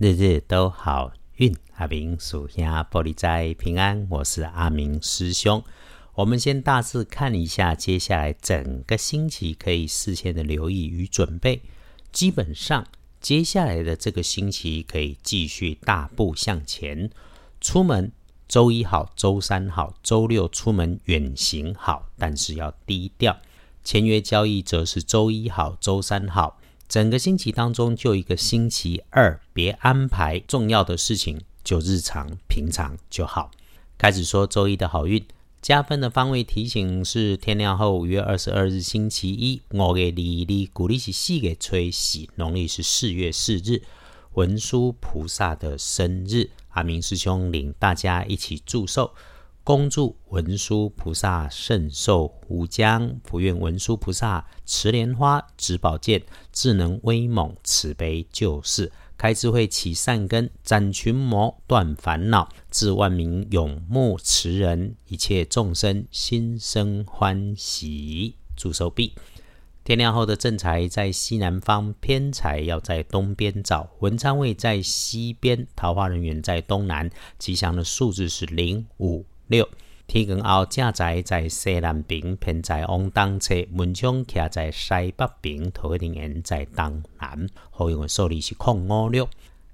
日日都好运，阿明属下玻璃斋平安。我是阿明师兄。我们先大致看一下接下来整个星期可以事先的留意与准备。基本上，接下来的这个星期可以继续大步向前。出门，周一好，周三好，周六出门远行好，但是要低调。签约交易则是周一好，周三好。整个星期当中，就一个星期二，别安排重要的事情，就日常平常就好。开始说周一的好运，加分的方位提醒是天亮后五月二十二日星期一，五月二日，古历是四给吹喜，农历是四月四日，文殊菩萨的生日，阿明师兄领大家一起祝寿。恭祝文殊菩萨圣寿无疆，福愿文殊菩萨持莲花、执宝剑，智能威猛，慈悲救世，开智慧起善根，斩群魔断烦恼，致万民永慕慈人，一切众生心生欢喜。祝寿毕。天亮后的正财在西南方，偏财要在东边找。文昌位在西边，桃花人员在东南。吉祥的数字是零五。六天光后，正在在西南边，偏在往东侧；门窗徛在西北边，头一点在东南。后用的数字是空五六。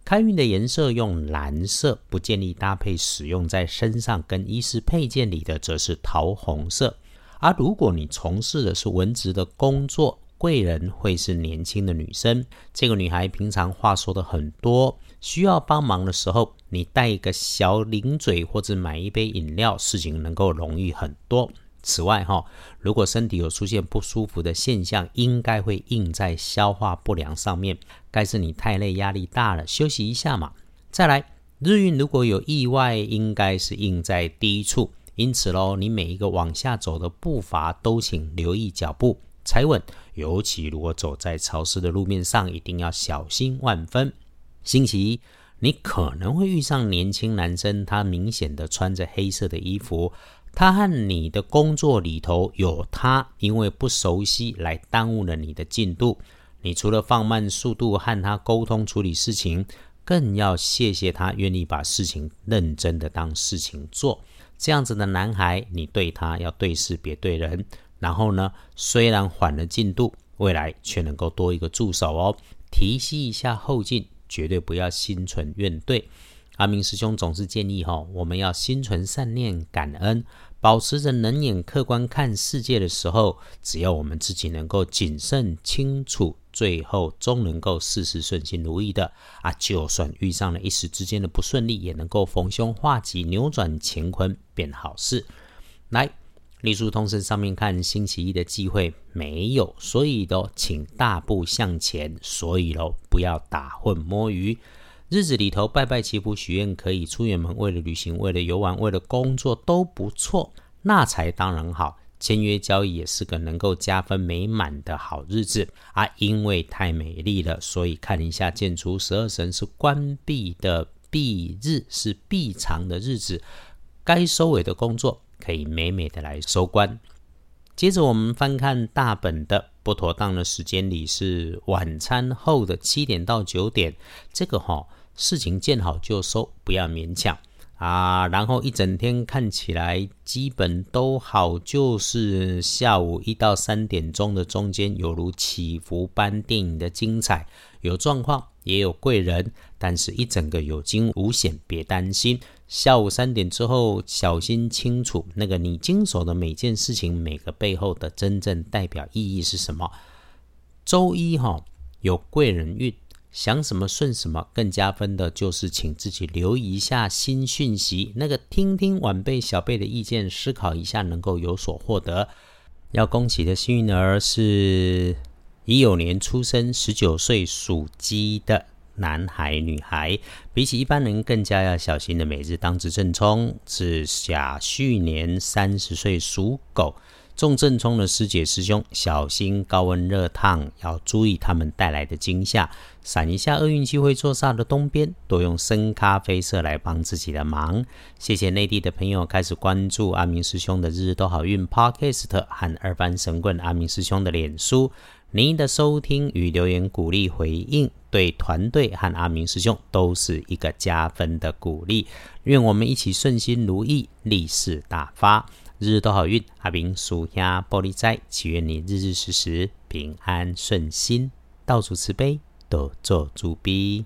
开运的颜色用蓝色，不建议搭配使用在身上跟衣饰配件里的，则是桃红色。而如果你从事的是文职的工作，贵人会是年轻的女生。这个女孩平常话说的很多。需要帮忙的时候，你带一个小零嘴或者买一杯饮料，事情能够容易很多。此外，哈，如果身体有出现不舒服的现象，应该会印在消化不良上面。该是你太累、压力大了，休息一下嘛。再来，日运如果有意外，应该是印在低处，因此喽，你每一个往下走的步伐都请留意脚步，踩稳。尤其如果走在潮湿的路面上，一定要小心万分。星期一，你可能会遇上年轻男生，他明显的穿着黑色的衣服，他和你的工作里头有他，因为不熟悉来耽误了你的进度。你除了放慢速度和他沟通处理事情，更要谢谢他愿意把事情认真的当事情做。这样子的男孩，你对他要对事别对人。然后呢，虽然缓了进度，未来却能够多一个助手哦，提息一下后劲。绝对不要心存怨怼。阿明师兄总是建议哈，我们要心存善念、感恩，保持着冷眼客观看世界的时候，只要我们自己能够谨慎清楚，最后终能够事事顺心如意的啊！就算遇上了一时之间的不顺利，也能够逢凶化吉，扭转乾坤，变好事。来。隶书通身上面看，星期一的机会没有，所以都请大步向前。所以喽，不要打混摸鱼。日子里头拜拜祈福许愿可以，出远门为了旅行、为了游玩、为了工作都不错。那才当然好。签约交易也是个能够加分美满的好日子啊！因为太美丽了，所以看一下建筑十二神是关闭的闭日，是闭藏的日子，该收尾的工作。可以美美的来收官。接着我们翻看大本的不妥当的时间里是晚餐后的七点到九点，这个哈事情见好就收，不要勉强啊。然后一整天看起来基本都好，就是下午一到三点钟的中间，有如起伏般电影的精彩，有状况也有贵人，但是一整个有惊无险，别担心。下午三点之后，小心清楚那个你经手的每件事情，每个背后的真正代表意义是什么。周一哈有贵人运，想什么顺什么。更加分的就是请自己留意一下新讯息，那个听听晚辈小辈的意见，思考一下，能够有所获得。要恭喜的幸运儿是乙酉年出生，十九岁属鸡的。男孩、女孩，比起一般人更加要小心的每日当值正冲是甲戌年三十岁属狗中正冲的师姐师兄，小心高温热烫，要注意他们带来的惊吓。闪一下厄运机会坐煞的东边，多用深咖啡色来帮自己的忙。谢谢内地的朋友开始关注阿明师兄的日日都好运 Podcast 和二班神棍阿明师兄的脸书。您的收听与留言鼓励回应，对团队和阿明师兄都是一个加分的鼓励。愿我们一起顺心如意，利市大发，日日都好运。阿明属下玻璃斋，祈愿你日日时时平安顺心，到处慈悲，多做主逼。